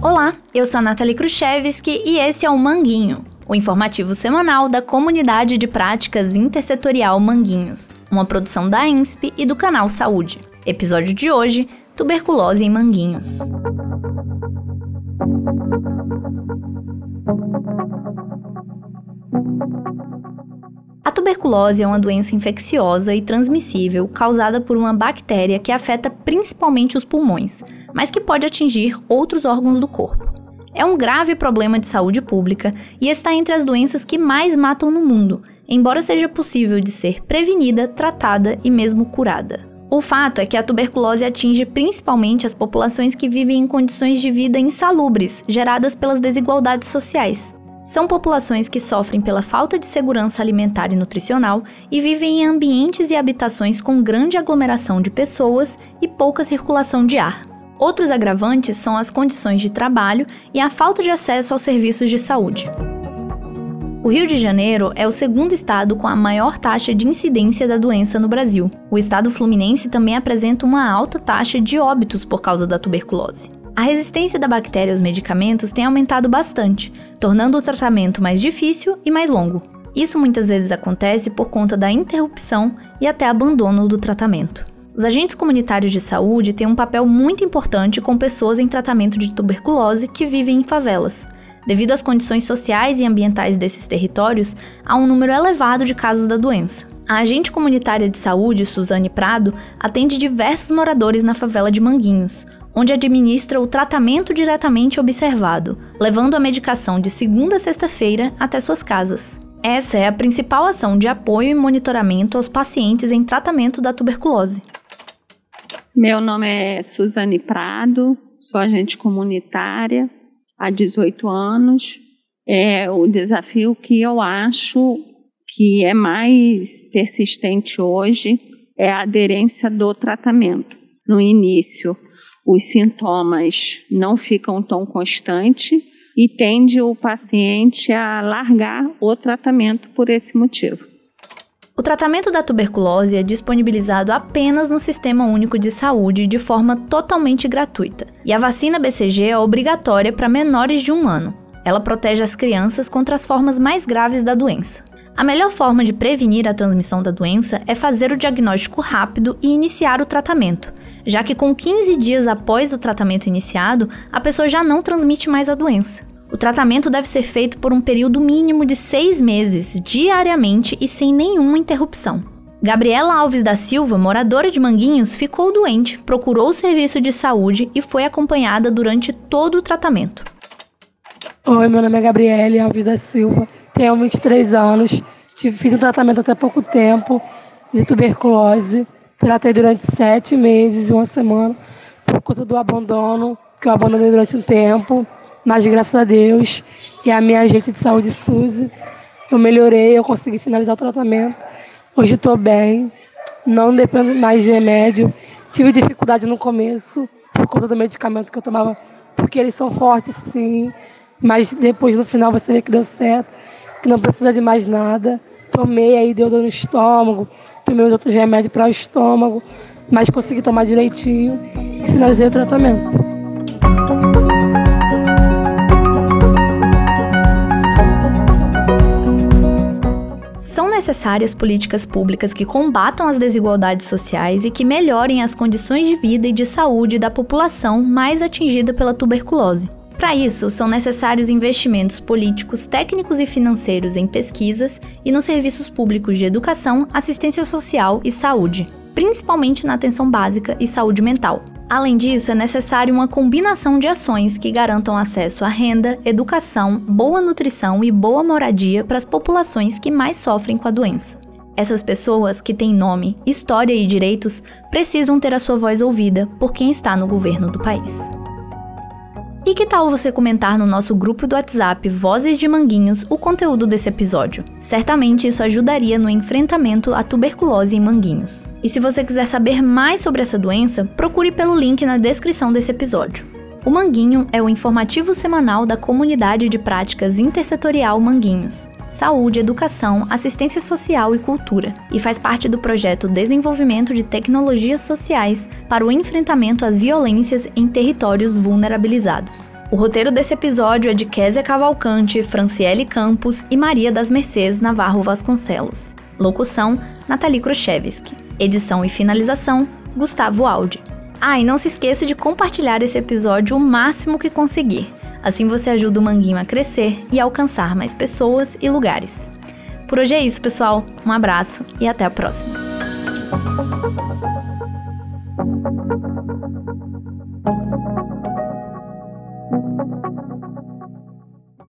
Olá, eu sou a Nathalie Khrushchevski e esse é o Manguinho, o informativo semanal da Comunidade de Práticas Intersetorial Manguinhos, uma produção da INSP e do canal Saúde. Episódio de hoje: Tuberculose em Manguinhos. Tuberculose é uma doença infecciosa e transmissível causada por uma bactéria que afeta principalmente os pulmões, mas que pode atingir outros órgãos do corpo. É um grave problema de saúde pública e está entre as doenças que mais matam no mundo, embora seja possível de ser prevenida, tratada e mesmo curada. O fato é que a tuberculose atinge principalmente as populações que vivem em condições de vida insalubres, geradas pelas desigualdades sociais. São populações que sofrem pela falta de segurança alimentar e nutricional e vivem em ambientes e habitações com grande aglomeração de pessoas e pouca circulação de ar. Outros agravantes são as condições de trabalho e a falta de acesso aos serviços de saúde. O Rio de Janeiro é o segundo estado com a maior taxa de incidência da doença no Brasil. O estado fluminense também apresenta uma alta taxa de óbitos por causa da tuberculose. A resistência da bactéria aos medicamentos tem aumentado bastante, tornando o tratamento mais difícil e mais longo. Isso muitas vezes acontece por conta da interrupção e até abandono do tratamento. Os agentes comunitários de saúde têm um papel muito importante com pessoas em tratamento de tuberculose que vivem em favelas. Devido às condições sociais e ambientais desses territórios, há um número elevado de casos da doença. A agente comunitária de saúde, Suzane Prado, atende diversos moradores na favela de Manguinhos, onde administra o tratamento diretamente observado, levando a medicação de segunda a sexta-feira até suas casas. Essa é a principal ação de apoio e monitoramento aos pacientes em tratamento da tuberculose. Meu nome é Suzane Prado, sou agente comunitária há 18 anos. É o desafio que eu acho que é mais persistente hoje é a aderência do tratamento. No início, os sintomas não ficam tão constantes e tende o paciente a largar o tratamento por esse motivo. O tratamento da tuberculose é disponibilizado apenas no Sistema Único de Saúde de forma totalmente gratuita, e a vacina BCG é obrigatória para menores de um ano. Ela protege as crianças contra as formas mais graves da doença. A melhor forma de prevenir a transmissão da doença é fazer o diagnóstico rápido e iniciar o tratamento, já que com 15 dias após o tratamento iniciado, a pessoa já não transmite mais a doença. O tratamento deve ser feito por um período mínimo de seis meses, diariamente e sem nenhuma interrupção. Gabriela Alves da Silva, moradora de Manguinhos, ficou doente, procurou o serviço de saúde e foi acompanhada durante todo o tratamento. Oi, meu nome é Gabriele Alves da Silva, tenho 23 anos, fiz um tratamento até pouco tempo de tuberculose, tratei durante sete meses, uma semana, por conta do abandono, que eu abandonei durante um tempo. Mas graças a Deus e a minha agente de saúde, Suzy, eu melhorei, eu consegui finalizar o tratamento. Hoje estou bem, não dependo mais de remédio. Tive dificuldade no começo por conta do medicamento que eu tomava, porque eles são fortes, sim. Mas depois no final você vê que deu certo, que não precisa de mais nada. Tomei, aí deu dor no estômago, tomei os outros remédios para o estômago, mas consegui tomar direitinho e finalizei o tratamento. necessárias políticas públicas que combatam as desigualdades sociais e que melhorem as condições de vida e de saúde da população mais atingida pela tuberculose. Para isso, são necessários investimentos políticos, técnicos e financeiros em pesquisas e nos serviços públicos de educação, assistência social e saúde, principalmente na atenção básica e saúde mental. Além disso, é necessário uma combinação de ações que garantam acesso à renda, educação, boa nutrição e boa moradia para as populações que mais sofrem com a doença. Essas pessoas que têm nome, história e direitos precisam ter a sua voz ouvida por quem está no governo do país. E que tal você comentar no nosso grupo do WhatsApp Vozes de Manguinhos o conteúdo desse episódio? Certamente isso ajudaria no enfrentamento à tuberculose em Manguinhos. E se você quiser saber mais sobre essa doença, procure pelo link na descrição desse episódio. O Manguinho é o informativo semanal da comunidade de práticas intersetorial Manguinhos, saúde, educação, assistência social e cultura, e faz parte do projeto Desenvolvimento de Tecnologias Sociais para o enfrentamento às violências em territórios vulnerabilizados. O roteiro desse episódio é de Késia Cavalcante, Franciele Campos e Maria das Mercês Navarro Vasconcelos. Locução: Nathalie Khrushchevsky. Edição e finalização: Gustavo Aldi. Ah, e não se esqueça de compartilhar esse episódio o máximo que conseguir. Assim você ajuda o Manguinho a crescer e alcançar mais pessoas e lugares. Por hoje é isso, pessoal. Um abraço e até a próxima.